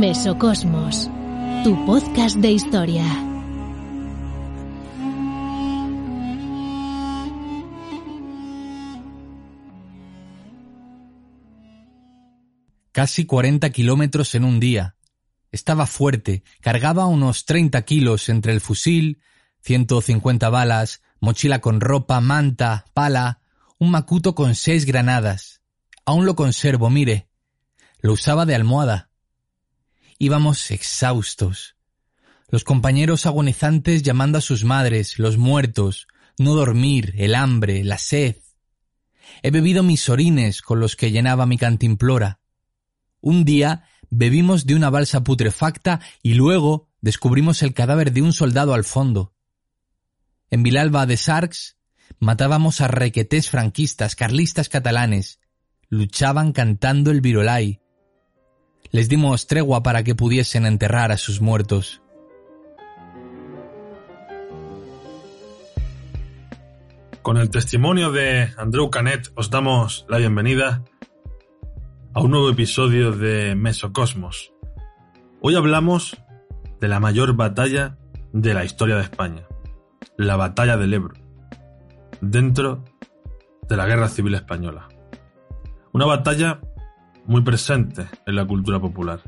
Mesocosmos, tu podcast de historia. Casi 40 kilómetros en un día. Estaba fuerte, cargaba unos 30 kilos entre el fusil, 150 balas, mochila con ropa, manta, pala, un macuto con seis granadas. Aún lo conservo, mire. Lo usaba de almohada. Íbamos exhaustos. Los compañeros agonizantes llamando a sus madres, los muertos, no dormir, el hambre, la sed. He bebido mis orines con los que llenaba mi cantimplora. Un día bebimos de una balsa putrefacta y luego descubrimos el cadáver de un soldado al fondo. En Vilalba de Sarx matábamos a requetés franquistas, carlistas catalanes. Luchaban cantando el virolai. Les dimos tregua para que pudiesen enterrar a sus muertos. Con el testimonio de Andrew Canet os damos la bienvenida a un nuevo episodio de Mesocosmos. Hoy hablamos de la mayor batalla de la historia de España, la batalla del Ebro, dentro de la Guerra Civil Española. Una batalla muy presente en la cultura popular,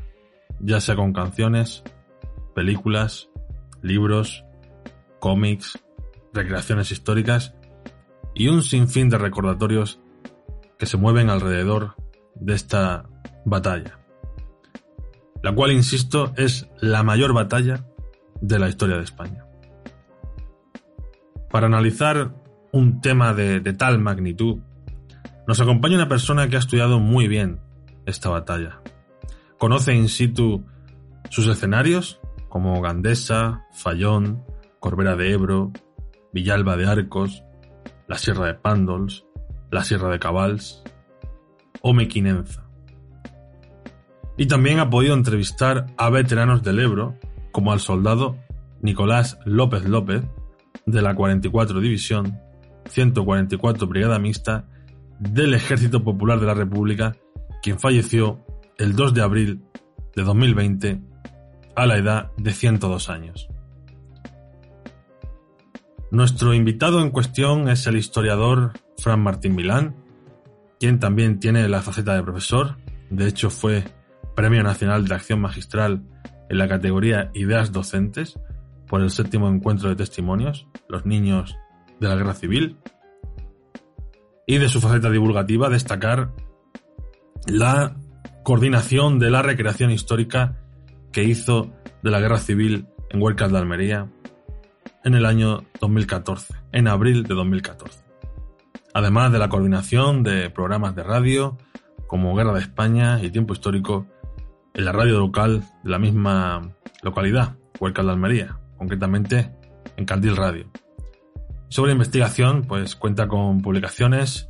ya sea con canciones, películas, libros, cómics, recreaciones históricas y un sinfín de recordatorios que se mueven alrededor de esta batalla, la cual, insisto, es la mayor batalla de la historia de España. Para analizar un tema de, de tal magnitud, nos acompaña una persona que ha estudiado muy bien esta batalla. Conoce in situ sus escenarios, como Gandesa, Fallón, Corbera de Ebro, Villalba de Arcos, la Sierra de Pándols, la Sierra de Cabals o Mequinenza. Y también ha podido entrevistar a veteranos del Ebro, como al soldado Nicolás López López, de la 44 División, 144 Brigada Mixta del Ejército Popular de la República, quien falleció el 2 de abril de 2020 a la edad de 102 años. Nuestro invitado en cuestión es el historiador Fran Martín Milán, quien también tiene la faceta de profesor, de hecho fue Premio Nacional de Acción Magistral en la categoría Ideas Docentes por el séptimo encuentro de testimonios, los niños de la Guerra Civil, y de su faceta divulgativa destacar la coordinación de la recreación histórica que hizo de la Guerra Civil en Huercas de Almería en el año 2014, en abril de 2014. Además de la coordinación de programas de radio como Guerra de España y Tiempo Histórico en la radio local de la misma localidad, Huercas de Almería, concretamente en Candil Radio. Sobre investigación, pues cuenta con publicaciones,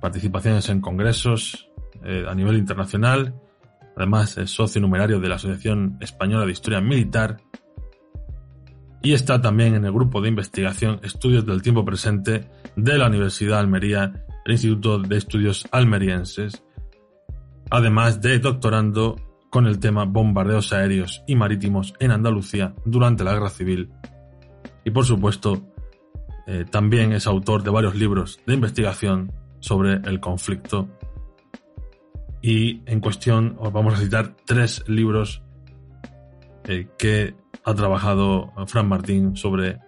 participaciones en congresos eh, a nivel internacional, además es socio numerario de la Asociación Española de Historia Militar y está también en el grupo de investigación Estudios del Tiempo Presente de la Universidad de Almería, el Instituto de Estudios Almerienses, además de doctorando con el tema bombardeos aéreos y marítimos en Andalucía durante la Guerra Civil. Y por supuesto, eh, también es autor de varios libros de investigación sobre el conflicto. Y en cuestión os vamos a citar tres libros eh, que ha trabajado Fran Martín sobre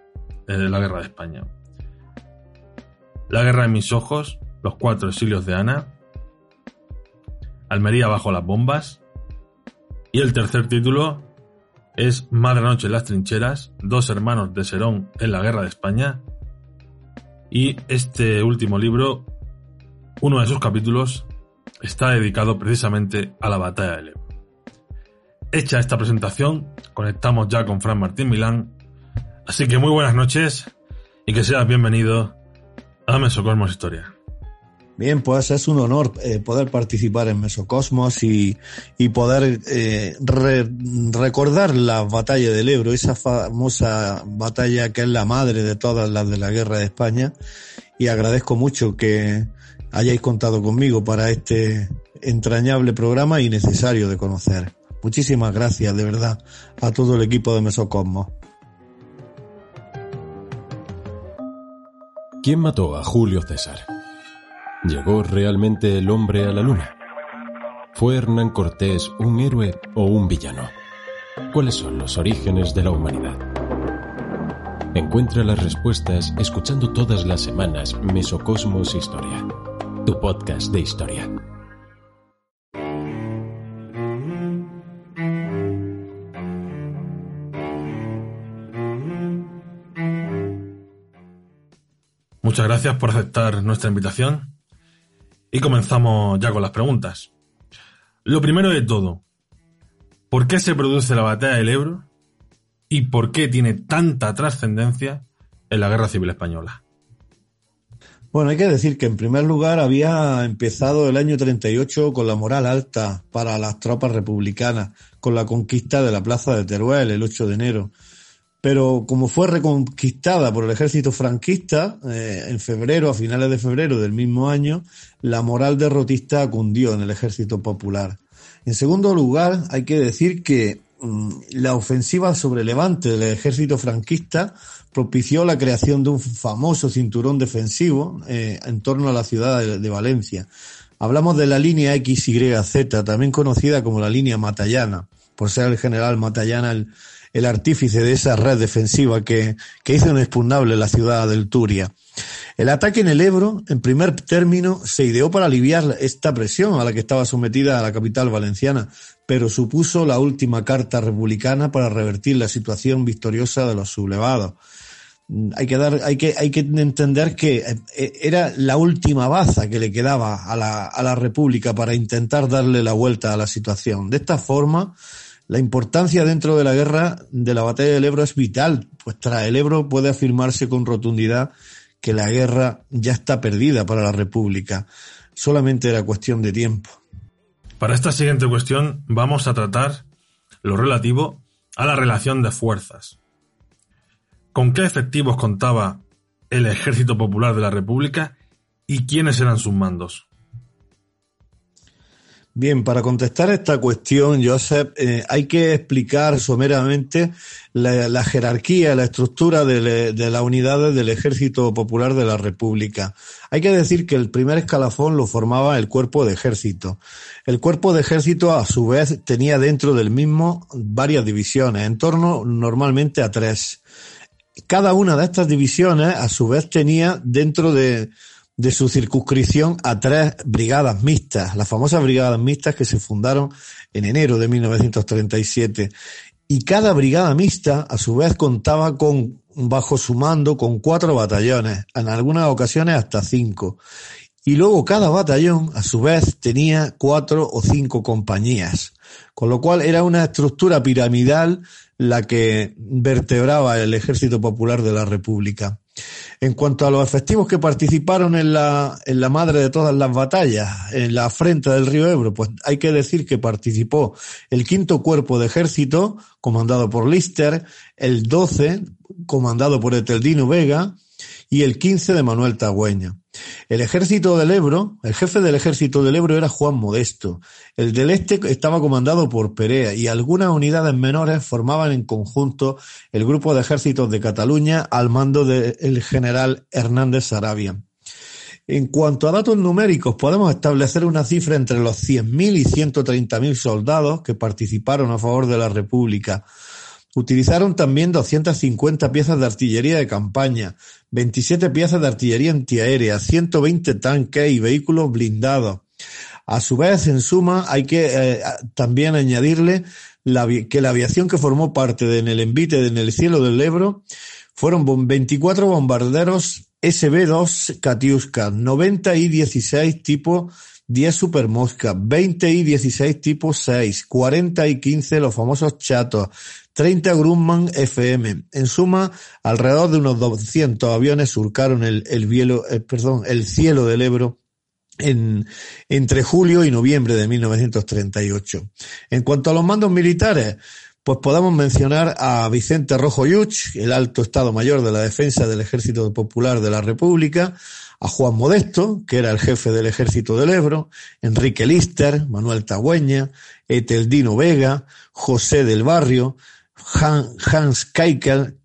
eh, la guerra de España. La guerra de mis ojos, los cuatro exilios de Ana, Almería bajo las bombas, y el tercer título es Madre Noche en las trincheras, dos hermanos de Serón en la guerra de España, Y este último libro, uno de sus capítulos, está dedicado precisamente a la batalla del Ebro. Hecha esta presentación, conectamos ya con Fran Martín Milán. Así que muy buenas noches y que seas bienvenido a Mesocosmos Historia. Bien, pues es un honor eh, poder participar en Mesocosmos y, y poder eh, recordar la batalla del Ebro, esa famosa batalla que es la madre de todas las de la guerra de España. Y agradezco mucho que hayáis contado conmigo para este entrañable programa y necesario de conocer. Muchísimas gracias, de verdad, a todo el equipo de Mesocosmos. ¿Quién mató a Julio César? ¿Llegó realmente el hombre a la luna? ¿Fue Hernán Cortés un héroe o un villano? ¿Cuáles son los orígenes de la humanidad? Encuentra las respuestas escuchando todas las semanas Mesocosmos Historia, tu podcast de historia. Muchas gracias por aceptar nuestra invitación y comenzamos ya con las preguntas. Lo primero de todo, ¿por qué se produce la batalla del Ebro y por qué tiene tanta trascendencia en la Guerra Civil Española? Bueno, hay que decir que en primer lugar había empezado el año 38 con la moral alta para las tropas republicanas, con la conquista de la plaza de Teruel el 8 de enero pero como fue reconquistada por el ejército franquista, eh, en febrero, a finales de febrero del mismo año, la moral derrotista cundió en el ejército popular. En segundo lugar, hay que decir que mm, la ofensiva sobre Levante del ejército franquista propició la creación de un famoso cinturón defensivo eh, en torno a la ciudad de, Valencia. Hablamos de la línea XYZ, también conocida como la línea Matallana, por ser el general Matallana el, el artífice de esa red defensiva que, que hizo inexpugnable la ciudad del Turia. El ataque en el Ebro, en primer término, se ideó para aliviar esta presión a la que estaba sometida la capital valenciana, pero supuso la última carta republicana para revertir la situación victoriosa de los sublevados. Hay que dar, hay que, hay que entender que eh, era la última baza que le quedaba a la, a la República para intentar darle la vuelta a la situación. De esta forma, la importancia dentro de la guerra de la batalla del Ebro es vital, pues tras el Ebro puede afirmarse con rotundidad que la guerra ya está perdida para la República. Solamente era cuestión de tiempo. Para esta siguiente cuestión vamos a tratar lo relativo a la relación de fuerzas. ¿Con qué efectivos contaba el Ejército Popular de la República y quiénes eran sus mandos? Bien, para contestar esta cuestión, Joseph, eh, hay que explicar someramente la, jerarquía, la estructura de, de, las unidades del Ejército Popular de la República. Hay que decir que el primer escalafón lo formaba el cuerpo de ejército. El cuerpo de ejército, a su vez, tenía dentro del mismo varias divisiones, en torno normalmente a tres. Cada una de estas divisiones, a su vez, tenía dentro de, de su circunscripción a tres brigadas mixtas, las famosas brigadas mixtas que se fundaron en enero de 1937. Y cada brigada mixta, a su vez, contaba con, bajo su mando, con cuatro batallones, en algunas ocasiones hasta cinco. Y luego cada batallón, a su vez, tenía cuatro o cinco compañías. Con lo cual era una estructura piramidal la que vertebraba el Ejército Popular de la República. En cuanto a los efectivos que participaron en la, en la madre de todas las batallas, en la frente del río Ebro, pues hay que decir que participó el quinto cuerpo de ejército, comandado por Lister, el 12, comandado por Eteldino Vega, y el 15 de Manuel Tagüeña. El ejército del Ebro, el jefe del ejército del Ebro era Juan Modesto. El del Este estaba comandado por Perea y algunas unidades menores formaban en conjunto el grupo de ejércitos de Cataluña al mando del general Hernández Sarabia. En cuanto a datos numéricos, podemos establecer una cifra entre los 100.000 y 130.000 soldados que participaron a favor de la República Utilizaron también 250 piezas de artillería de campaña, 27 piezas de artillería antiaérea, 120 tanques y vehículos blindados. A su vez, en suma, hay que eh, también añadirle que la aviación que formó parte de, en el envite en el cielo del Ebro fueron 24 bombarderos SB-2 Katiuska, 90 y 16 tipo 10 Super Mosca, 20 y 16 tipo 6, 40 y 15 los famosos chatos, 30 Grumman FM. En suma, alrededor de unos 200 aviones surcaron el, el, eh, perdón, el cielo del Ebro en, entre julio y noviembre de 1938. En cuanto a los mandos militares, pues podemos mencionar a Vicente Rojo Yuch, el alto Estado Mayor de la Defensa del Ejército Popular de la República, a Juan Modesto, que era el jefe del Ejército del Ebro, Enrique Lister, Manuel Tagüeña, Eteldino Vega, José del Barrio, Hans Keikel,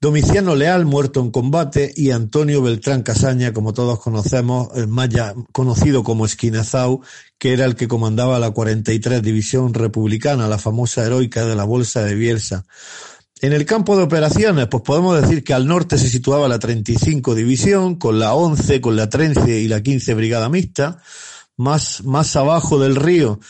Domiciano Leal, muerto en combate, y Antonio Beltrán Casaña, como todos conocemos, el maya conocido como Esquinazau, que era el que comandaba la 43 División Republicana, la famosa heroica de la Bolsa de Bielsa. En el campo de operaciones, pues podemos decir que al norte se situaba la 35 División, con la 11, con la 13 y la 15 Brigada Mixta. Más, más abajo del río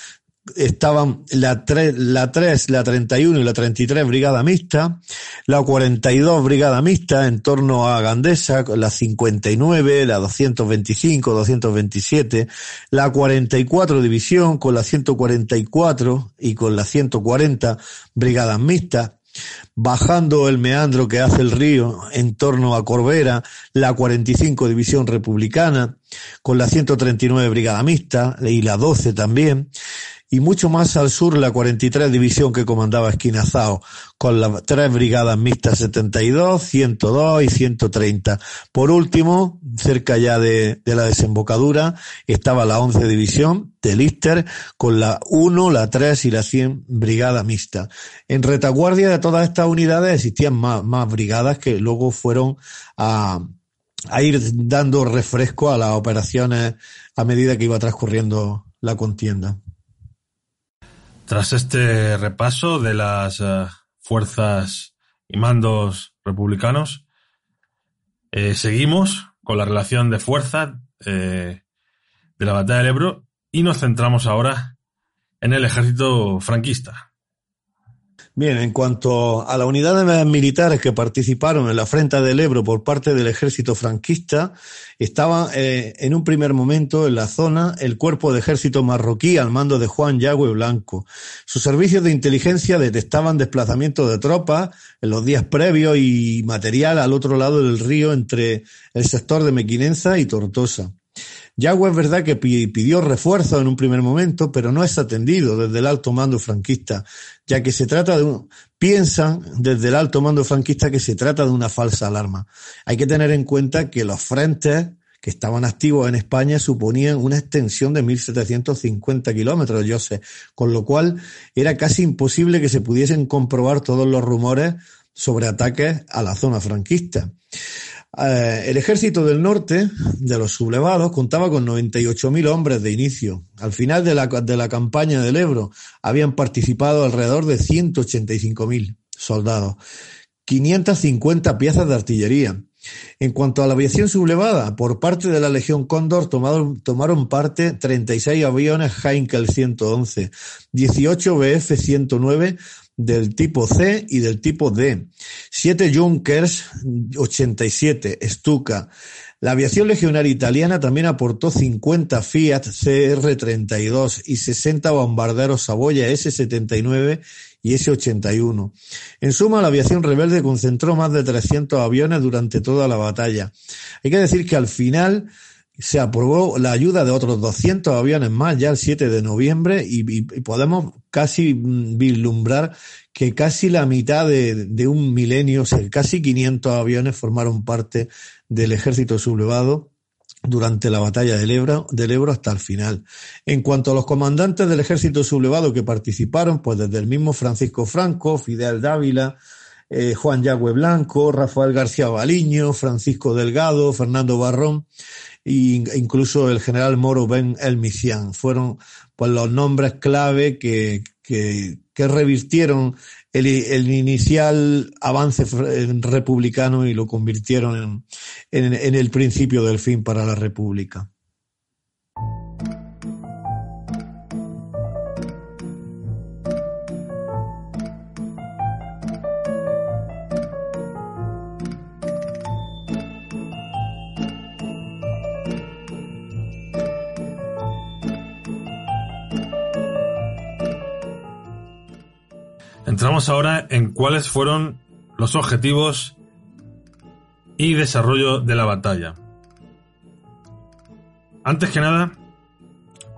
estaban la 3, la 3, la 31 y la 33 Brigada Mixta, la 42 Brigada Mixta en torno a Gandesa, la 59, la 225, 227, la 44 División con la 144 y con la 140 Brigadas Mixtas, bajando el meandro que hace el río en torno a Corbera, la 45 División Republicana, con la 139 Brigada Mixta y la 12 también, y mucho más al sur la 43 División que comandaba Esquinazao, con las tres brigadas mixtas 72, 102 y 130. Por último, cerca ya de, la desembocadura, estaba la 11 División de Lister, con la 1, la 3 y la 100 brigada mixta. En retaguardia de todas estas unidades existían más, más brigadas que luego fueron a, a ir dando refresco a las operaciones a medida que iba transcurriendo la contienda. Tras este repaso de las eh, fuerzas y mandos republicanos, eh, seguimos con la relación de fuerza eh, de la batalla del Ebro y nos centramos ahora en el ejército franquista. Bien, en cuanto a las unidades militares que participaron en la Frente del Ebro por parte del ejército franquista, estaba eh, en un primer momento en la zona el cuerpo de ejército marroquí al mando de Juan Yagüe Blanco. Sus servicios de inteligencia detectaban desplazamientos de tropas en los días previos y material al otro lado del río entre el sector de Mequinenza y Tortosa. Yagüe es verdad que pidió refuerzo en un primer momento, pero no es atendido desde el alto mando franquista, ya que se trata de un, piensan desde el alto mando franquista que se trata de una falsa alarma. Hay que tener en cuenta que los frentes que estaban activos en España suponían una extensión de 1.750 kilómetros, yo sé, con lo cual era casi imposible que se pudiesen comprobar todos los rumores sobre ataques a la zona franquista. Eh, el ejército del norte, de los sublevados, contaba con 98.000 hombres de inicio. Al final de la, de la campaña del Ebro habían participado alrededor de 185.000 soldados, 550 piezas de artillería. En cuanto a la aviación sublevada, por parte de la Legión Cóndor tomaron, tomaron parte 36 aviones Heinkel 111, 18 Bf 109, del tipo C y del tipo D, siete Junkers 87 Stuka. La aviación legionaria italiana también aportó 50 Fiat CR-32 y 60 bombarderos Saboya S-79 y S-81. En suma, la aviación rebelde concentró más de 300 aviones durante toda la batalla. Hay que decir que al final se aprobó la ayuda de otros 200 aviones más ya el 7 de noviembre y, podemos casi vislumbrar que casi la mitad de, un milenio, o sea, casi 500 aviones formaron parte del ejército sublevado durante la batalla del Ebro, del Ebro hasta el final. En cuanto a los comandantes del ejército sublevado que participaron, pues desde el mismo Francisco Franco, Fidel Dávila, eh, Juan Yagüe Blanco, Rafael García Baliño, Francisco Delgado, Fernando Barrón, e incluso el general Moro Ben El Misian. Fueron pues los nombres clave que, que, que revirtieron el, el, inicial avance republicano y lo convirtieron en, en el principio del fin para la República. Centramos ahora en cuáles fueron los objetivos y desarrollo de la batalla. Antes que nada,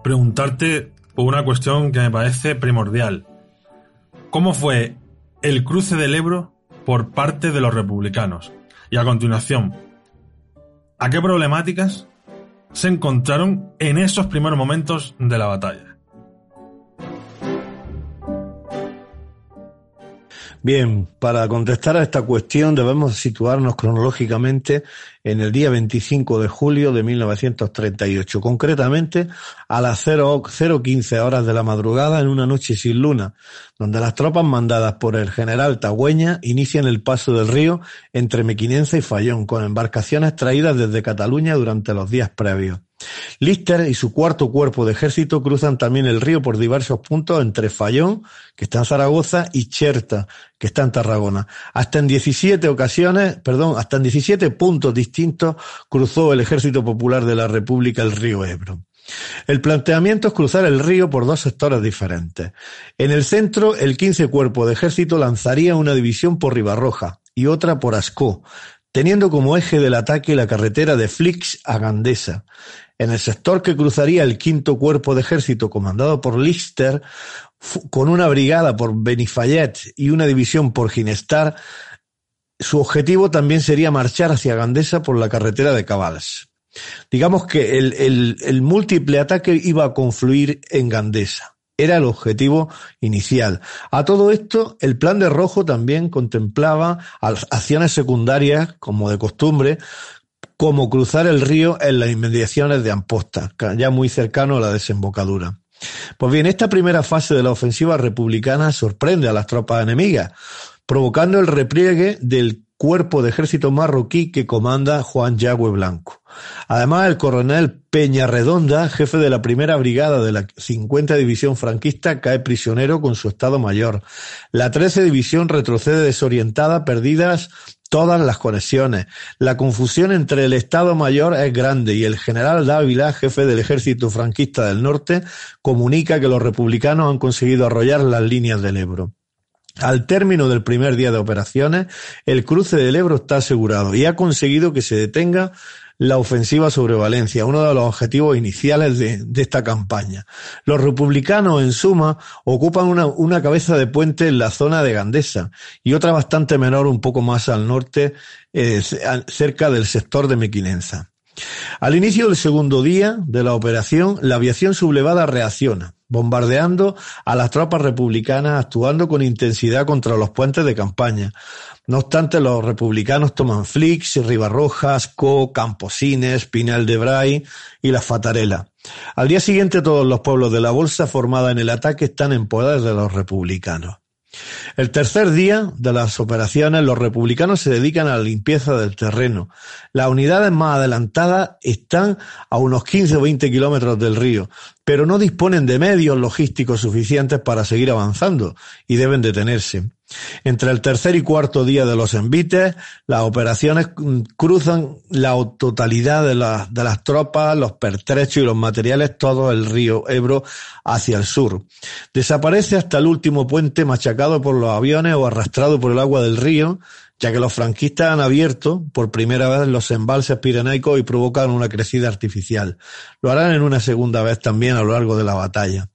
preguntarte por una cuestión que me parece primordial. ¿Cómo fue el cruce del Ebro por parte de los republicanos? Y a continuación, ¿a qué problemáticas se encontraron en esos primeros momentos de la batalla? Bien, para contestar a esta cuestión debemos situarnos cronológicamente en el día 25 de julio de 1938, concretamente a las 0.15 horas de la madrugada en una noche sin luna, donde las tropas mandadas por el general Tagüeña inician el paso del río entre Mequinenza y Fallón, con embarcaciones traídas desde Cataluña durante los días previos. Lister y su cuarto cuerpo de ejército cruzan también el río por diversos puntos entre Fallón, que está en Zaragoza, y Cherta, que está en Tarragona. Hasta en 17 ocasiones, perdón, hasta en 17 puntos distintos cruzó el Ejército Popular de la República el río Ebro. El planteamiento es cruzar el río por dos sectores diferentes. En el centro, el 15 Cuerpo de Ejército lanzaría una división por Ribarroja y otra por Ascó, teniendo como eje del ataque la carretera de Flix a Gandesa. En el sector que cruzaría el quinto cuerpo de ejército comandado por Lister, con una brigada por Benifayet y una división por Ginestar, su objetivo también sería marchar hacia Gandesa por la carretera de Cabals. Digamos que el, el múltiple ataque iba a confluir en Gandesa. Era el objetivo inicial. A todo esto, el plan de Rojo también contemplaba acciones secundarias, como de costumbre, como cruzar el río en las inmediaciones de Amposta, ya muy cercano a la desembocadura. Pues bien, esta primera fase de la ofensiva republicana sorprende a las tropas enemigas, provocando el repliegue del cuerpo de ejército marroquí que comanda Juan Yagüe Blanco. Además, el coronel Peña Redonda, jefe de la primera brigada de la 50 División franquista, cae prisionero con su estado mayor. La 13 División retrocede desorientada, perdidas todas las conexiones. La confusión entre el Estado Mayor es grande y el general Dávila, jefe del ejército franquista del norte, comunica que los republicanos han conseguido arrollar las líneas del Ebro. Al término del primer día de operaciones, el cruce del Ebro está asegurado y ha conseguido que se detenga la ofensiva sobre Valencia, uno de los objetivos iniciales de, esta campaña. Los republicanos, en suma, ocupan una, cabeza de puente en la zona de Gandesa y otra bastante menor un poco más al norte, eh, cerca del sector de Mequinenza. Al inicio del segundo día de la operación, la aviación sublevada reacciona bombardeando a las tropas republicanas, actuando con intensidad contra los puentes de campaña. No obstante, los republicanos toman Flix, Ribarrojas, Co, Camposines, Pinal de Bray y La Fatarela. Al día siguiente, todos los pueblos de la bolsa formada en el ataque están en poder de los republicanos. El tercer día de las operaciones, los republicanos se dedican a la limpieza del terreno. Las unidades más adelantadas están a unos 15 o 20 kilómetros del río, pero no disponen de medios logísticos suficientes para seguir avanzando y deben detenerse. Entre el tercer y cuarto día de los envites, las operaciones cruzan la totalidad de, de, las tropas, los pertrechos y los materiales, todo el río Ebro hacia el sur. Desaparece hasta el último puente machacado por los aviones o arrastrado por el agua del río, ya que los franquistas han abierto por primera vez los embalses pirenaicos y provocan una crecida artificial. Lo harán en una segunda vez también a lo largo de la batalla.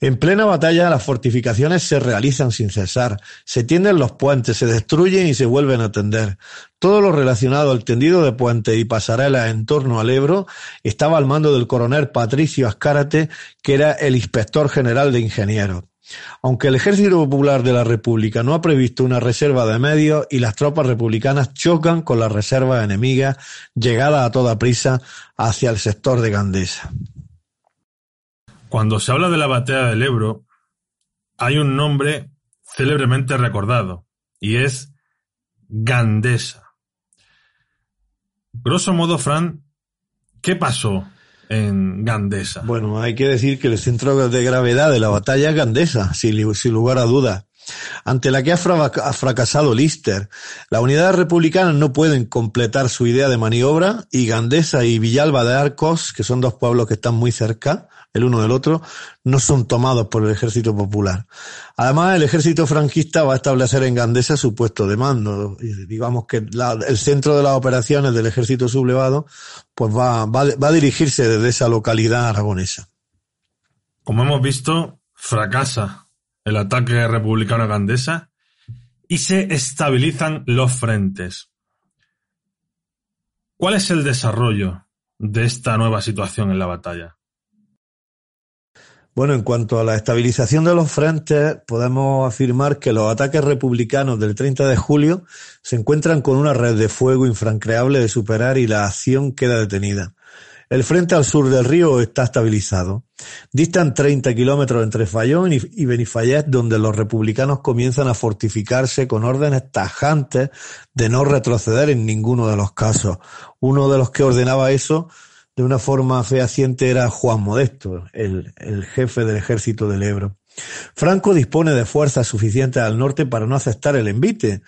En plena batalla las fortificaciones se realizan sin cesar, se tienden los puentes, se destruyen y se vuelven a tender. Todo lo relacionado al tendido de puentes y pasarelas en torno al Ebro estaba al mando del coronel Patricio Ascárate, que era el inspector general de ingenieros. Aunque el Ejército Popular de la República no ha previsto una reserva de medios y las tropas republicanas chocan con las reservas enemigas llegadas a toda prisa hacia el sector de Gandesa. Cuando se habla de la batalla del Ebro, hay un nombre célebremente recordado, y es Gandesa. Grosso modo, Fran, ¿qué pasó en? Bueno, hay que decir que el centro de gravedad de la batalla es Gandesa, sin, lugar a dudas. ante la que ha fracasado Lister. Las unidades republicanas no pueden completar su idea de maniobra y Gandesa y Villalba de Arcos, que son dos pueblos que están muy cerca, el uno del otro, no son tomados por el ejército popular. Además, el ejército franquista va a establecer en Gandesa su puesto de mando. digamos que el centro de las operaciones del ejército sublevado pues va, va, va a dirigirse desde esa localidad aragonesa. Como hemos visto, fracasa el ataque republicano a Gandesa y se estabilizan los frentes. ¿Cuál es el desarrollo de esta nueva situación en la batalla? Bueno, en cuanto a la estabilización de los frentes, podemos afirmar que los ataques republicanos del 30 de julio se encuentran con una red de fuego infrancreable de superar y la acción queda detenida. El frente al sur del río está estabilizado. Distan 30 kilómetros entre Fayón y Benifayet, donde los republicanos comienzan a fortificarse con órdenes tajantes de no retroceder en ninguno de los casos. Uno de los que ordenaba eso de una forma fehaciente era Juan Modesto, el, el jefe del ejército del Ebro. Franco dispone de fuerzas suficientes al norte para no aceptar el envite,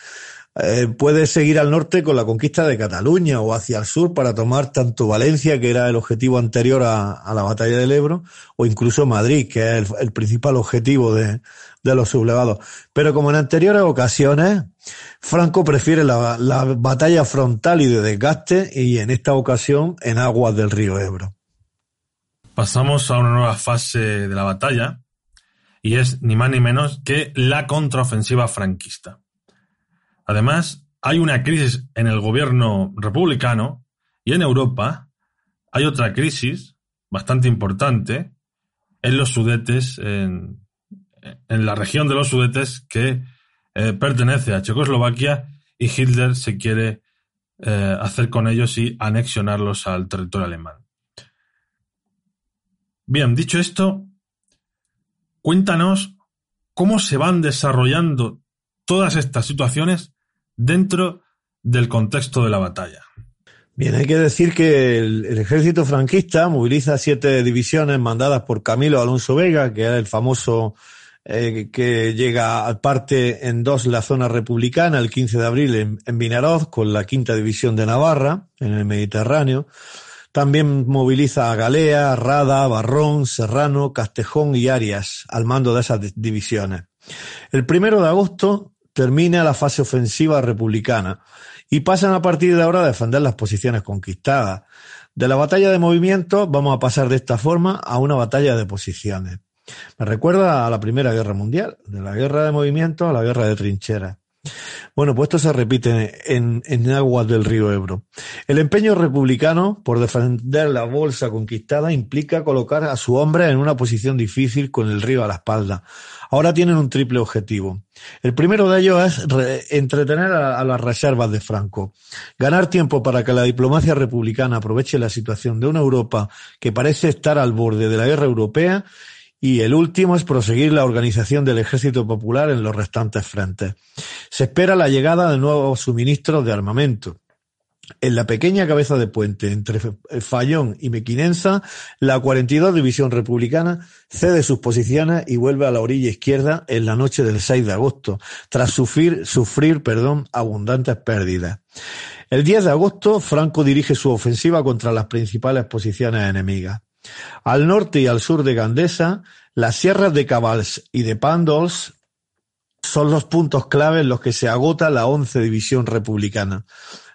eh, puede seguir al norte con la conquista de Cataluña o hacia el sur para tomar tanto Valencia, que era el objetivo anterior a, la batalla del Ebro, o incluso Madrid, que es el, principal objetivo de, los sublevados. Pero como en anteriores ocasiones, Franco prefiere la, la batalla frontal y de desgaste y en esta ocasión en aguas del río Ebro. Pasamos a una nueva fase de la batalla y es ni más ni menos que la contraofensiva franquista. Además, hay una crisis en el gobierno republicano y en Europa hay otra crisis bastante importante en los Sudetes, en, la región de los Sudetes que eh, pertenece a Checoslovaquia y Hitler se quiere eh, hacer con ellos y anexionarlos al territorio alemán. Bien, dicho esto, cuéntanos cómo se van desarrollando todas estas situaciones dentro del contexto de la batalla. Bien, hay que decir que el, ejército franquista moviliza siete divisiones mandadas por Camilo Alonso Vega, que era el famoso eh, que llega al parte en dos la zona republicana el 15 de abril en, en Vinaroz con la quinta división de Navarra en el Mediterráneo. También moviliza a Galea, Rada, Barrón, Serrano, Castejón y Arias al mando de esas divisiones. El primero de agosto termina la fase ofensiva republicana y pasan a partir de ahora a defender las posiciones conquistadas. De la batalla de movimiento vamos a pasar de esta forma a una batalla de posiciones. Me recuerda a la Primera Guerra Mundial, de la guerra de movimiento a la guerra de trincheras. Bueno, pues esto se repite en, en, aguas del río Ebro. El empeño republicano por defender la bolsa conquistada implica colocar a su hombre en una posición difícil con el río a la espalda, Ahora tienen un triple objetivo. El primero de ellos es entretener a, las reservas de Franco, ganar tiempo para que la diplomacia republicana aproveche la situación de una Europa que parece estar al borde de la guerra europea y el último es proseguir la organización del ejército popular en los restantes frentes. Se espera la llegada de nuevos suministros de armamento. En la pequeña cabeza de puente entre Fallón y Mequinensa, la 42 División Republicana cede sus posiciones y vuelve a la orilla izquierda en la noche del 6 de agosto, tras sufrir, sufrir perdón, abundantes pérdidas. El 10 de agosto, Franco dirige su ofensiva contra las principales posiciones enemigas. Al norte y al sur de Gandesa, las sierras de Cabals y de Pandols son los puntos clave en los que se agota la 11 División Republicana.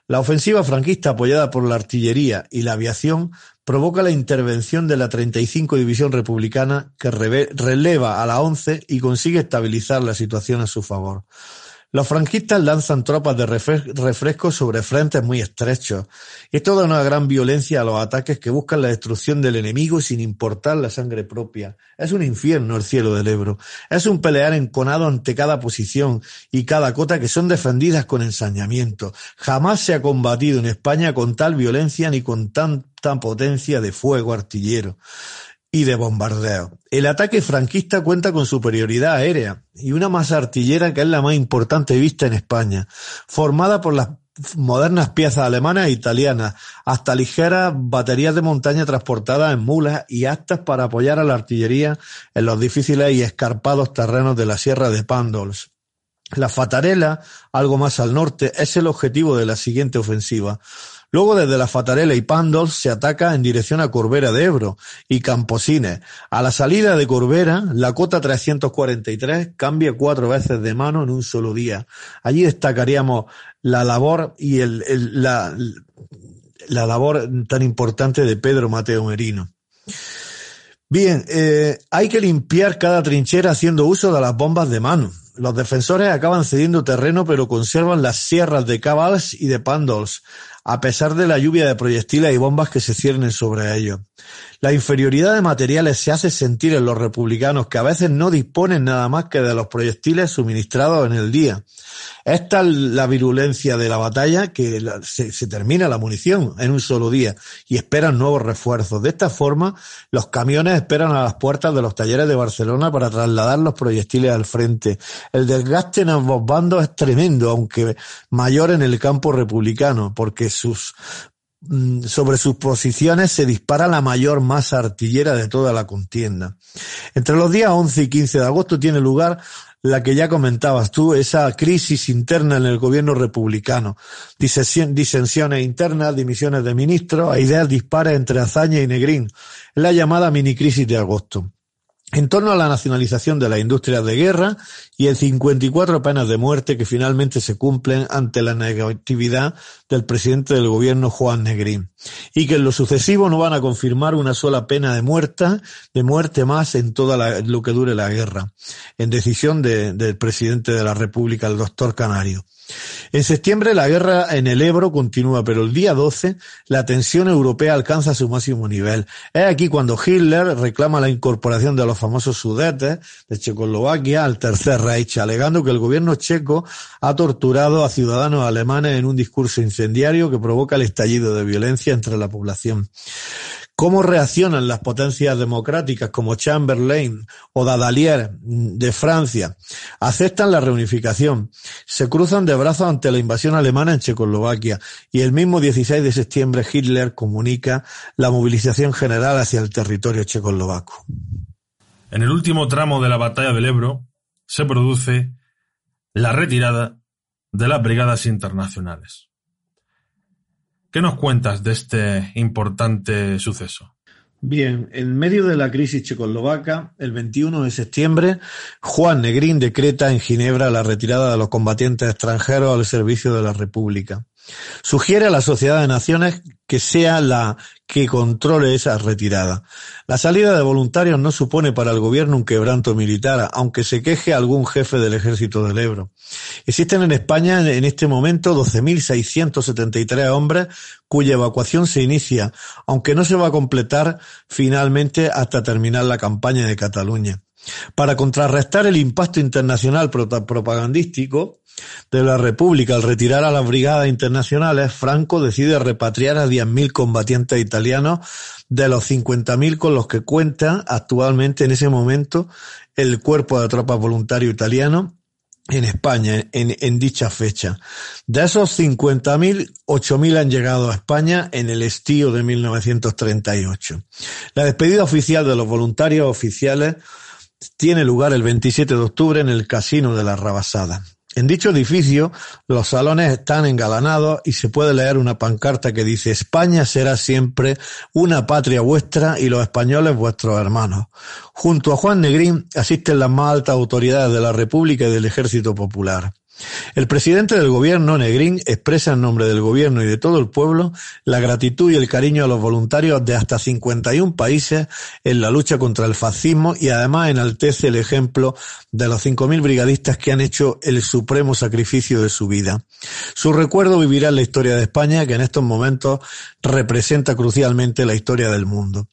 La ofensiva franquista apoyada por la artillería y la aviación provoca la intervención de la 35 División Republicana que releva a la 11 y consigue estabilizar la situación a su favor. Los franquistas lanzan tropas de refresco sobre frentes muy estrechos, esto da una gran violencia a los ataques que buscan la destrucción del enemigo sin importar la sangre propia. Es un infierno el cielo del Ebro. Es un pelear enconado ante cada posición y cada cota que son defendidas con ensañamiento. Jamás se ha combatido en España con tal violencia ni con tanta potencia de fuego artillero y de bombardeo. El ataque franquista cuenta con superioridad aérea y una masa artillera que es la más importante vista en España, formada por las modernas piezas alemanas e italianas, hasta ligeras baterías de montaña transportadas en mulas y astas para apoyar a la artillería en los difíciles y escarpados terrenos de la Sierra de Pandols. La Fatarela, algo más al norte, es el objetivo de la siguiente ofensiva. Luego desde la Fatarela y Pandols se ataca en dirección a Corbera de Ebro y Camposines. A la salida de Corbera, la cota 343 cambia cuatro veces de mano en un solo día. Allí destacaríamos la labor y el, la labor tan importante de Pedro Mateo Merino. Bien, eh, hay que limpiar cada trinchera haciendo uso de las bombas de mano. Los defensores acaban cediendo terreno pero conservan las sierras de Cabals y de Pandols, a pesar de la lluvia de proyectiles y bombas que se ciernen sobre ellos. La inferioridad de materiales se hace sentir en los republicanos que a veces no disponen nada más que de los proyectiles suministrados en el día. Es tal la virulencia de la batalla que se, se, termina la munición en un solo día y esperan nuevos refuerzos. De esta forma, los camiones esperan a las puertas de los talleres de Barcelona para trasladar los proyectiles al frente. El desgaste en ambos bandos es tremendo, aunque mayor en el campo republicano, porque sus sobre sus posiciones se dispara la mayor masa artillera de toda la contienda. Entre los días 11 y 15 de agosto tiene lugar la que ya comentabas tú, esa crisis interna en el gobierno republicano. Disensiones internas, dimisiones de ministros, ideas dispares entre Azaña y Negrín. La llamada mini crisis de agosto en torno a la nacionalización de las industrias de guerra y el 54 penas de muerte que finalmente se cumplen ante la negatividad del presidente del gobierno Juan Negrín y que en lo sucesivo no van a confirmar una sola pena de muerte, de muerte más en toda lo que dure la guerra, en decisión del presidente de la República, el doctor Canario. En septiembre la guerra en el Ebro continúa, pero el día 12 la tensión europea alcanza su máximo nivel. Es aquí cuando Hitler reclama la incorporación de los famosos sudetes de Checoslovaquia al Tercer Reich, alegando que el gobierno checo ha torturado a ciudadanos alemanes en un discurso incendiario que provoca el estallido de violencia entre la población. ¿Cómo reaccionan las potencias democráticas como Chamberlain o Dadalier de Francia? Aceptan la reunificación, se cruzan de brazos ante la invasión alemana en Checoslovaquia y el mismo 16 de septiembre Hitler comunica la movilización general hacia el territorio checoslovaco. En el último tramo de la batalla del Ebro se produce la retirada de las brigadas internacionales. ¿Qué nos cuentas de este importante suceso? Bien, en medio de la crisis checoslovaca, el 21 de septiembre, Juan Negrín decreta en Ginebra la retirada de los combatientes extranjeros al servicio de la República. Sugiere a la Sociedad de Naciones que sea la que controle esa retirada. La salida de voluntarios no supone para el gobierno un quebranto militar, aunque se queje algún jefe del ejército del Ebro. Existen en España en este momento 12.673 hombres cuya evacuación se inicia, aunque no se va a completar finalmente hasta terminar la campaña de Cataluña. Para contrarrestar el impacto internacional propagandístico, de la República al retirar a las brigadas internacionales, Franco decide repatriar a 10.000 combatientes italianos de los 50.000 con los que cuenta actualmente en ese momento el cuerpo de tropas voluntario italiano en España en, dicha fecha. De esos 50.000, 8.000 han llegado a España en el estío de 1938. La despedida oficial de los voluntarios oficiales tiene lugar el 27 de octubre en el Casino de la Rabasada. En dicho edificio, los salones están engalanados y se puede leer una pancarta que dice España será siempre una patria vuestra y los españoles vuestros hermanos. Junto a Juan Negrín asisten las más altas autoridades de la República y del Ejército Popular. El presidente del gobierno, Negrín, expresa en nombre del gobierno y de todo el pueblo la gratitud y el cariño a los voluntarios de hasta 51 países en la lucha contra el fascismo y además enaltece el ejemplo de los 5.000 brigadistas que han hecho el supremo sacrificio de su vida. Su recuerdo vivirá en la historia de España, que en estos momentos representa crucialmente la historia del mundo.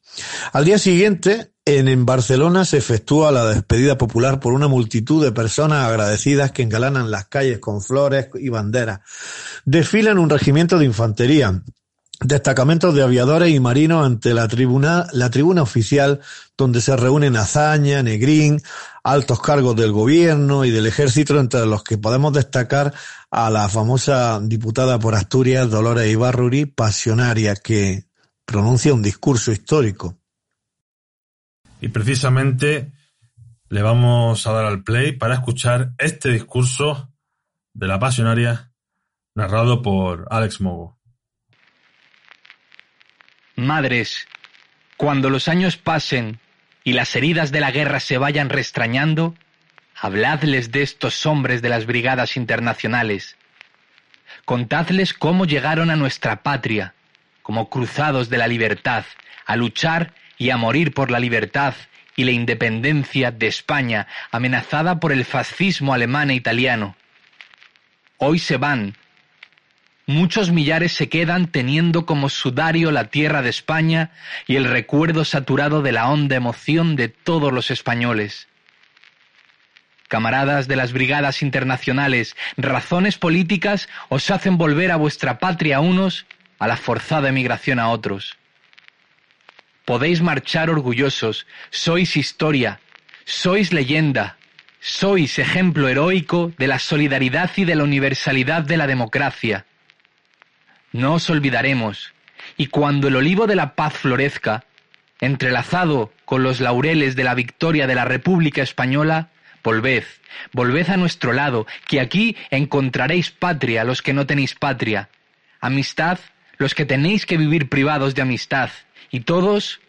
Al día siguiente, en, Barcelona se efectúa la despedida popular por una multitud de personas agradecidas que engalanan las calles con flores y banderas. Desfilan un regimiento de infantería, destacamentos de aviadores y marinos ante la tribuna, la tribuna oficial donde se reúnen Azaña, Negrín, altos cargos del gobierno y del ejército, entre los que podemos destacar a la famosa diputada por Asturias, Dolores Ibarruri, pasionaria, que pronuncia un discurso histórico. Y precisamente le vamos a dar al play para escuchar este discurso de la pasionaria narrado por Alex Mogo. Madres, cuando los años pasen y las heridas de la guerra se vayan restrañando, habladles de estos hombres de las brigadas internacionales. Contadles cómo llegaron a nuestra patria, como cruzados de la libertad, a luchar y a morir por la libertad y la independencia de España, amenazada por el fascismo alemán e italiano. Hoy se van, Muchos millares se quedan teniendo como sudario la tierra de España y el recuerdo saturado de la honda emoción de todos los españoles. Camaradas de las brigadas internacionales, razones políticas os hacen volver a vuestra patria a unos, a la forzada emigración a otros. Podéis marchar orgullosos, sois historia, sois leyenda, sois ejemplo heroico de la solidaridad y de la universalidad de la democracia. No os olvidaremos, y cuando el olivo de la paz florezca, entrelazado con los laureles de la victoria de la República Española, volved, volved a nuestro lado, que aquí encontraréis patria los que no tenéis patria, amistad los que tenéis que vivir privados de amistad, y todos,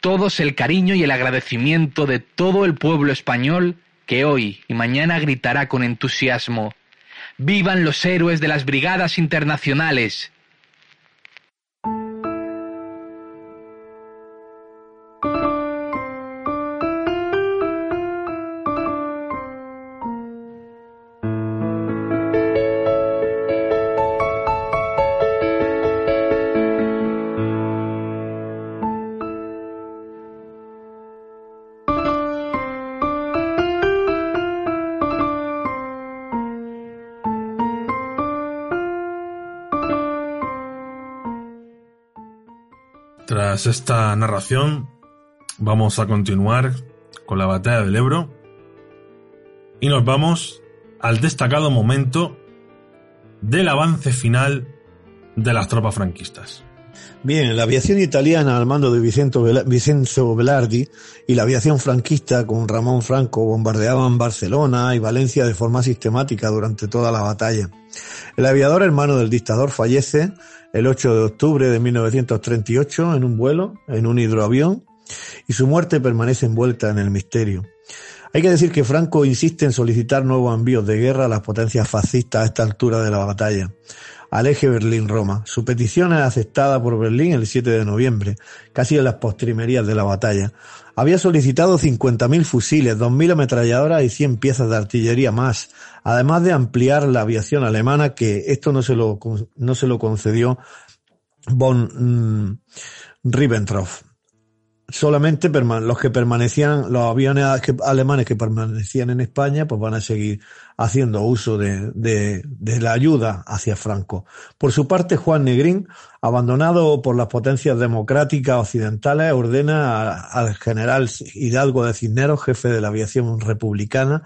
todos el cariño y el agradecimiento de todo el pueblo español que hoy y mañana gritará con entusiasmo, ¡Vivan los héroes de las brigadas internacionales! Esta narración, vamos a continuar con la batalla del Ebro y nos vamos al destacado momento del avance final de las tropas franquistas. Bien, la aviación italiana al mando de Vicenzo Velardi y la aviación franquista con Ramón Franco bombardeaban Barcelona y Valencia de forma sistemática durante toda la batalla. El aviador hermano del dictador fallece el 8 de octubre de 1938 en un vuelo, en un hidroavión, y su muerte permanece envuelta en el misterio. Hay que decir que Franco insiste en solicitar nuevos envíos de guerra a las potencias fascistas a esta altura de la batalla, al eje Berlín-Roma. Su petición es aceptada por Berlín el 7 de noviembre, casi en las postrimerías de la batalla. Había solicitado 50.000 fusiles, 2.000 ametralladoras y 100 piezas de artillería más, además de ampliar la aviación alemana, que esto no se lo, no se lo concedió von mm, Ribbentrop. Solamente los que permanecían, los aviones alemanes que permanecían en España, pues van a seguir haciendo uso de, de, la ayuda hacia Franco. Por su parte, Juan Negrín, abandonado por las potencias democráticas occidentales, ordena al general Hidalgo de Cisneros, jefe de la aviación republicana,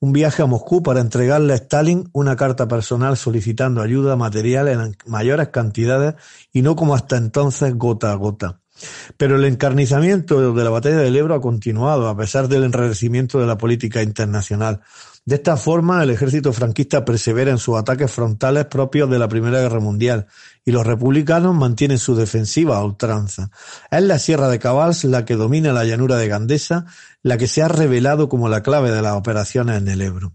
un viaje a Moscú para entregarle a Stalin una carta personal solicitando ayuda material en mayores cantidades y no como hasta entonces gota a gota. Pero el encarnizamiento de la batalla del Ebro ha continuado a pesar del enrarecimiento de la política internacional. De esta forma, el ejército franquista persevera en sus ataques frontales propios de la Primera Guerra Mundial y los republicanos mantienen su defensiva a ultranza. Es la Sierra de Cabals la que domina la llanura de Gandesa, la que se ha revelado como la clave de las operaciones en el Ebro.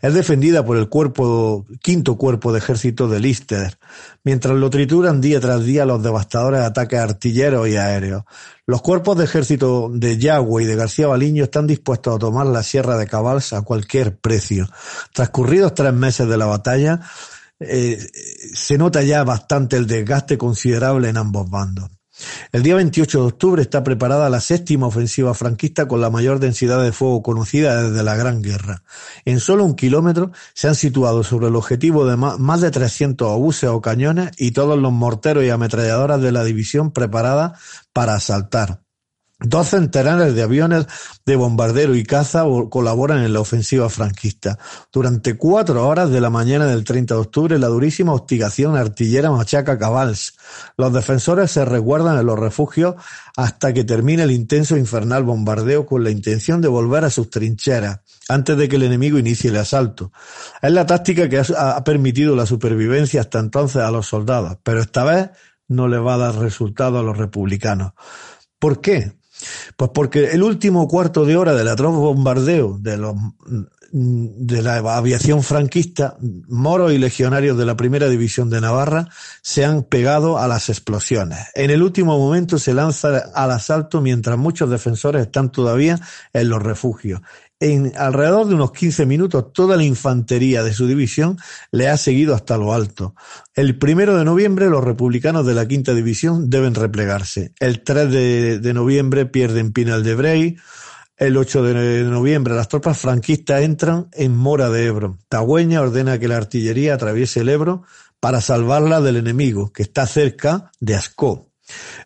Es defendida por el cuerpo, quinto cuerpo de ejército de Lister, mientras lo trituran día tras día los devastadores ataques artilleros y aéreos. Los cuerpos de ejército de Yagüe y de García Baliño están dispuestos a tomar la Sierra de Cabals a cualquier precio. Transcurridos tres meses de la batalla, eh, se nota ya bastante el desgaste considerable en ambos bandos. El día 28 de octubre está preparada la séptima ofensiva franquista con la mayor densidad de fuego conocida desde la Gran Guerra. En solo un kilómetro se han situado sobre el objetivo de más de 300 obuses o cañones y todos los morteros y ametralladoras de la división preparadas para asaltar. Dos centenares de aviones de bombardero y caza colaboran en la ofensiva franquista. Durante cuatro horas de la mañana del 30 de octubre, la durísima hostigación artillera machaca cabals. Los defensores se resguardan en los refugios hasta que termine el intenso e infernal bombardeo con la intención de volver a sus trincheras antes de que el enemigo inicie el asalto. Es la táctica que ha permitido la supervivencia hasta entonces a los soldados, pero esta vez no le va a dar resultado a los republicanos. ¿Por qué? Pues porque el último cuarto de hora del atroz bombardeo de los de la aviación franquista, moros y legionarios de la primera división de Navarra se han pegado a las explosiones. En el último momento se lanza al asalto mientras muchos defensores están todavía en los refugios en alrededor de unos 15 minutos toda la infantería de su división le ha seguido hasta lo alto. El primero de noviembre los republicanos de la quinta división deben replegarse. El 3 de, noviembre pierden Pinal de Brey. El 8 de noviembre las tropas franquistas entran en Mora de Ebro. Tagüeña ordena que la artillería atraviese el Ebro para salvarla del enemigo, que está cerca de Ascó.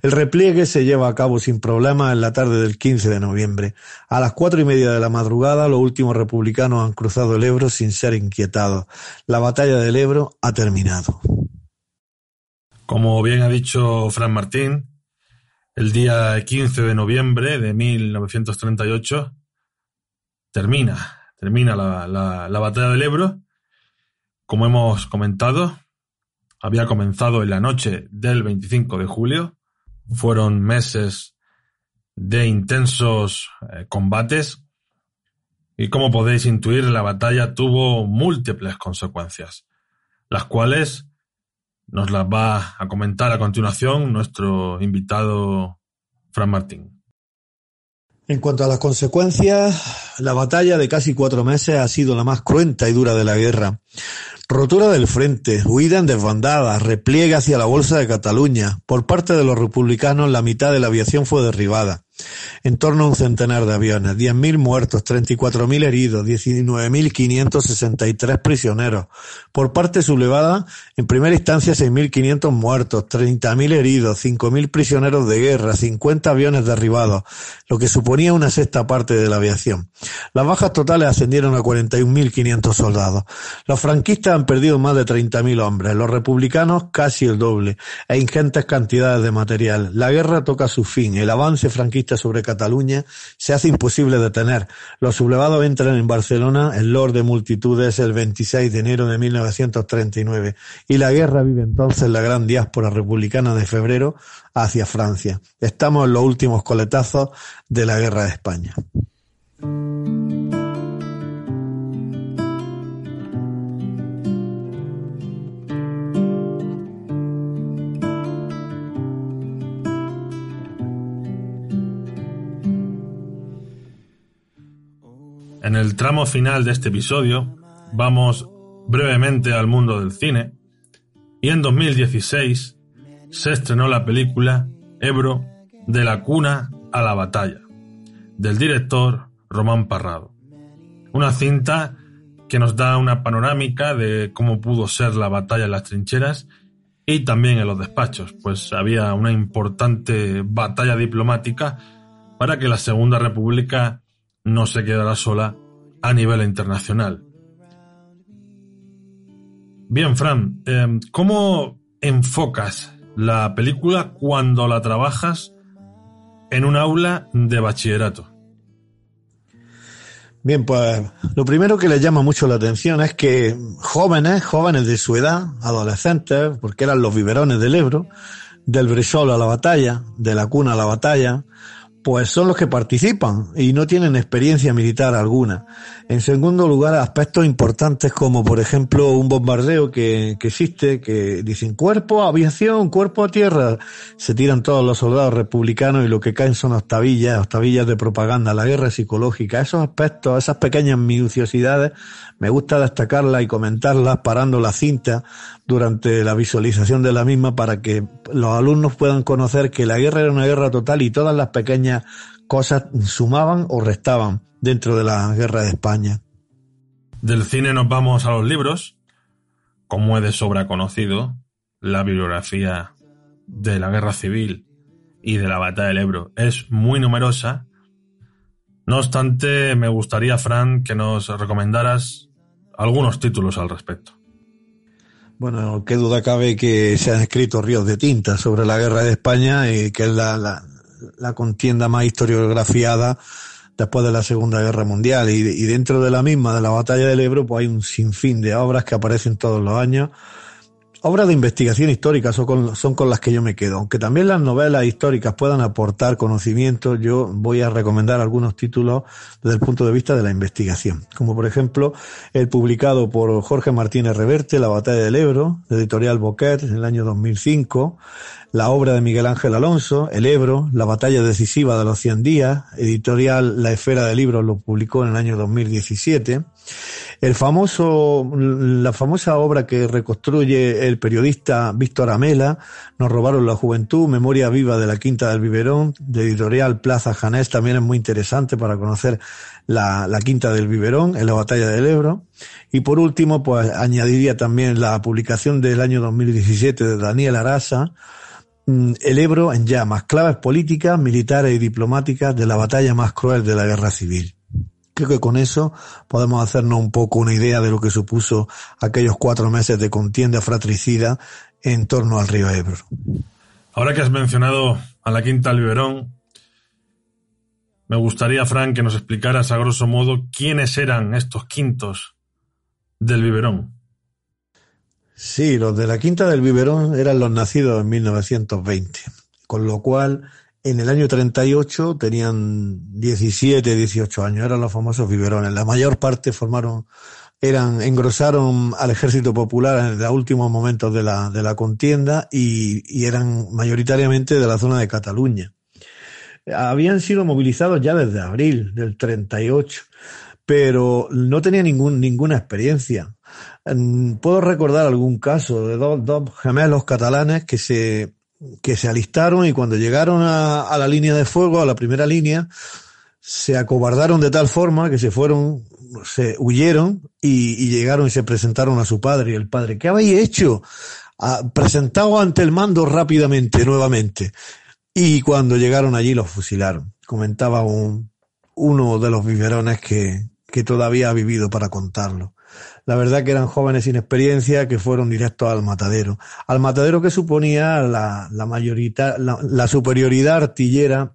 El repliegue se lleva a cabo sin problema en la tarde del 15 de noviembre. A las cuatro y media de la madrugada, los últimos republicanos han cruzado el Ebro sin ser inquietados. La batalla del Ebro ha terminado. Como bien ha dicho Fran Martín, el día 15 de noviembre de 1938 termina, termina la, la batalla del Ebro. Como hemos comentado, había comenzado en la noche del 25 de julio fueron meses de intensos eh, combates y como podéis intuir la batalla tuvo múltiples consecuencias, las cuales nos las va a comentar a continuación nuestro invitado Fran Martín. En cuanto a las consecuencias, la batalla de casi cuatro meses ha sido la más cruenta y dura de la guerra. Rotura del frente, huida en desbandada, repliegue hacia la Bolsa de Cataluña. Por parte de los republicanos, la mitad de la aviación fue derribada en torno a un centenar de aviones, 10.000 muertos, 34.000 heridos, 19.563 prisioneros. Por parte sublevada, en primera instancia 6.500 muertos, 30.000 heridos, 5.000 prisioneros de guerra, 50 aviones derribados, lo que suponía una sexta parte de la aviación. Las bajas totales ascendieron a 41.500 soldados. Los franquistas han perdido más de 30.000 hombres, los republicanos casi el doble, e ingentes cantidades de material. La guerra toca su fin, el avance franquista sobre Cataluña se hace imposible detener. Los sublevados entran en Barcelona en Lord de multitudes el 26 de enero de 1939 y la guerra vive entonces la gran diáspora republicana de febrero hacia Francia. Estamos en los últimos coletazos de la guerra de España. En el tramo final de este episodio vamos brevemente al mundo del cine y en 2016 se estrenó la película Ebro de la cuna a la batalla del director Román Parrado. Una cinta que nos da una panorámica de cómo pudo ser la batalla en las trincheras y también en los despachos, pues había una importante batalla diplomática para que la Segunda República no se quedará sola a nivel internacional. Bien, Fran, em, ¿cómo enfocas la película cuando la trabajas en un aula de bachillerato? Bien, pues lo primero que le llama mucho la atención es que jóvenes, jóvenes de su edad, adolescentes, porque eran los biberones del Ebro, del Bresol a la batalla, de la cuna a la batalla, pues son los que participan y no tienen experiencia militar alguna. En segundo lugar, aspectos importantes como, por ejemplo, un bombardeo que, que existe, que dicen cuerpo a aviación, cuerpo a tierra. Se tiran todos los soldados republicanos y lo que caen son octavillas, octavillas de propaganda, la guerra psicológica. Esos aspectos, esas pequeñas minuciosidades, me gusta destacarlas y comentarlas parando la cinta durante la visualización de la misma para que los alumnos puedan conocer que la guerra era una guerra total y todas las pequeñas cosas sumaban o restaban dentro de la guerra de España. Del cine nos vamos a los libros. Como es de sobra conocido, la bibliografía de la guerra civil y de la batalla del Ebro es muy numerosa. No obstante, me gustaría, Fran, que nos recomendaras algunos títulos al respecto. Bueno, qué duda cabe que se han escrito ríos de tinta sobre la guerra de España y que es la, la, contienda más historiografiada después de la Segunda Guerra Mundial. Y, y, dentro de la misma, de la batalla del Ebro, pues hay un sinfín de obras que aparecen todos los años obras de investigación histórica son con, son con, las que yo me quedo. Aunque también las novelas históricas puedan aportar conocimiento, yo voy a recomendar algunos títulos desde el punto de vista de la investigación. Como por ejemplo el publicado por Jorge Martínez Reverte, La batalla del Ebro, de editorial Boquet, en el año 2005. La obra de Miguel Ángel Alonso, El Ebro, La batalla decisiva de los 100 días, editorial La Esfera de Libros lo publicó en el año 2017 el famoso, la famosa obra que reconstruye el periodista Víctor Amela, Nos robaron la juventud, Memoria viva de la Quinta del Biberón, de editorial Plaza Janés, también es muy interesante para conocer la, la Quinta del Biberón en la batalla del Ebro. Y por último, pues añadiría también la publicación del año 2017 de Daniel Arasa, el Ebro en llamas, claves políticas, militares y diplomáticas de la batalla más cruel de la guerra civil. Creo que con eso podemos hacernos un poco una idea de lo que supuso aquellos cuatro meses de contienda fratricida en torno al río Ebro. Ahora que has mencionado a la Quinta Liberón, me gustaría, Frank, que nos explicaras a grosso modo quiénes eran estos quintos del biberón. Sí, los de la Quinta del Biberón eran los nacidos en 1920, con lo cual en el año 38 tenían 17, 18 años, eran los famosos biberones. La mayor parte formaron, eran, engrosaron al ejército popular en los últimos momentos de la, de la contienda y, y eran mayoritariamente de la zona de Cataluña. Habían sido movilizados ya desde abril del 38, pero no tenían ningún, ninguna experiencia. Puedo recordar algún caso de dos, gemelos catalanes que se que se alistaron y cuando llegaron a, la línea de fuego, a la primera línea, se acobardaron de tal forma que se fueron, se huyeron y, y llegaron y se presentaron a su padre y el padre, ¿qué habéis hecho? Ah, presentado ante el mando rápidamente, nuevamente. Y cuando llegaron allí los fusilaron. Comentaba un, uno de los biberones que, que todavía ha vivido para contarlo. La verdad que eran jóvenes sin experiencia que fueron directos al matadero. Al matadero que suponía la, la, la, la superioridad artillera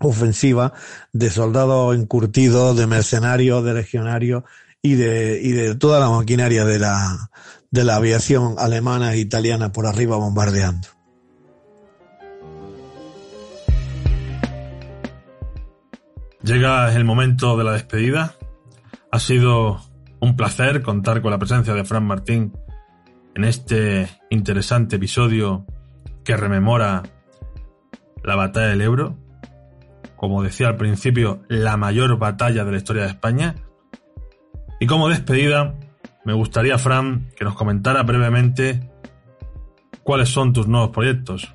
ofensiva de soldados encurtidos, de mercenarios, de legionarios y de, y de toda la maquinaria de la, de la aviación alemana e italiana por arriba bombardeando. Llega el momento de la despedida. Ha sido un placer contar con la presencia de Fran Martín en este interesante episodio que rememora la batalla del Ebro. Como decía al principio, la mayor batalla de la historia de España. Y como despedida, me gustaría, Fran, que nos comentara brevemente cuáles son tus nuevos proyectos.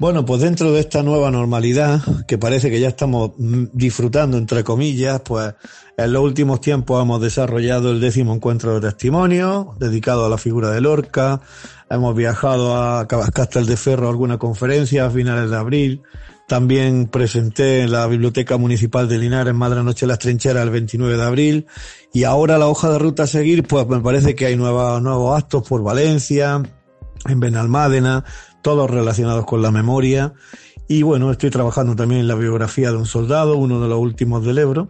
Bueno, pues dentro de esta nueva normalidad, que parece que ya estamos disfrutando, entre comillas, pues en los últimos tiempos hemos desarrollado el décimo encuentro de testimonio, dedicado a la figura de Lorca, hemos viajado a Cabascastel de Ferro a alguna conferencia a finales de abril, también presenté en la Biblioteca Municipal de Linares Madre Noche las Trincheras el 29 de abril, y ahora la hoja de ruta a seguir, pues me parece que hay nuevos, nuevos actos por Valencia, en Benalmádena, todos relacionados con la memoria. Y bueno, estoy trabajando también en la biografía de un soldado, uno de los últimos del Ebro,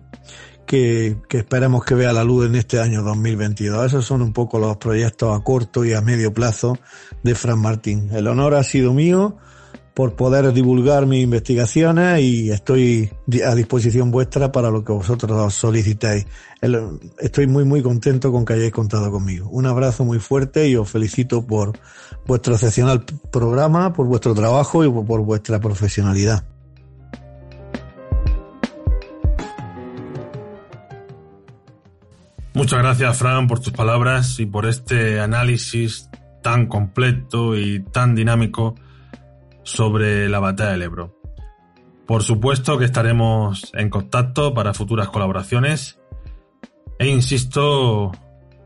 que, que esperemos que vea la luz en este año 2022. Esos son un poco los proyectos a corto y a medio plazo de Fran Martín. El honor ha sido mío por poder divulgar mis investigaciones y estoy a disposición vuestra para lo que vosotros solicitéis. Estoy muy muy contento con que hayáis contado conmigo. Un abrazo muy fuerte y os felicito por vuestro excepcional programa, por vuestro trabajo y por vuestra profesionalidad. Muchas gracias, Fran, por tus palabras y por este análisis tan completo y tan dinámico sobre la batalla del Ebro. Por supuesto que estaremos en contacto para futuras colaboraciones e insisto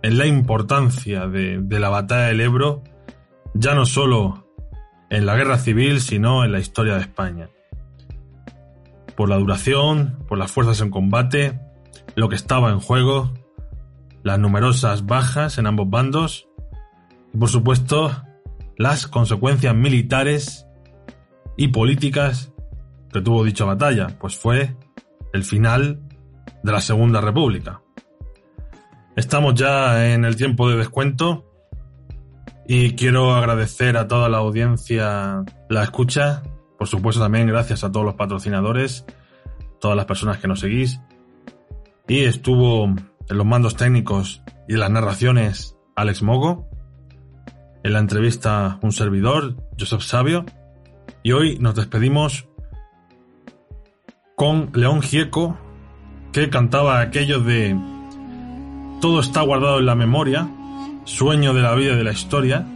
en la importancia de, la batalla del Ebro, ya no solo en la guerra civil, sino en la historia de España. Por la duración, por las fuerzas en combate, lo que estaba en juego, las numerosas bajas en ambos bandos y por supuesto las consecuencias militares y políticas que tuvo dicha batalla, pues fue el final de la Segunda República. Estamos ya en el tiempo de descuento y quiero agradecer a toda la audiencia la escucha, por supuesto también gracias a todos los patrocinadores, todas las personas que nos seguís y estuvo en los mandos técnicos y en las narraciones Alex Mogo, en la entrevista un servidor, Joseph Sabio, y hoy nos despedimos con León Gieco, que cantaba aquello de Todo está guardado en la memoria, sueño de la vida y de la historia,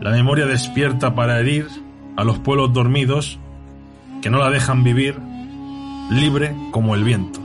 la memoria despierta para herir a los pueblos dormidos que no la dejan vivir libre como el viento.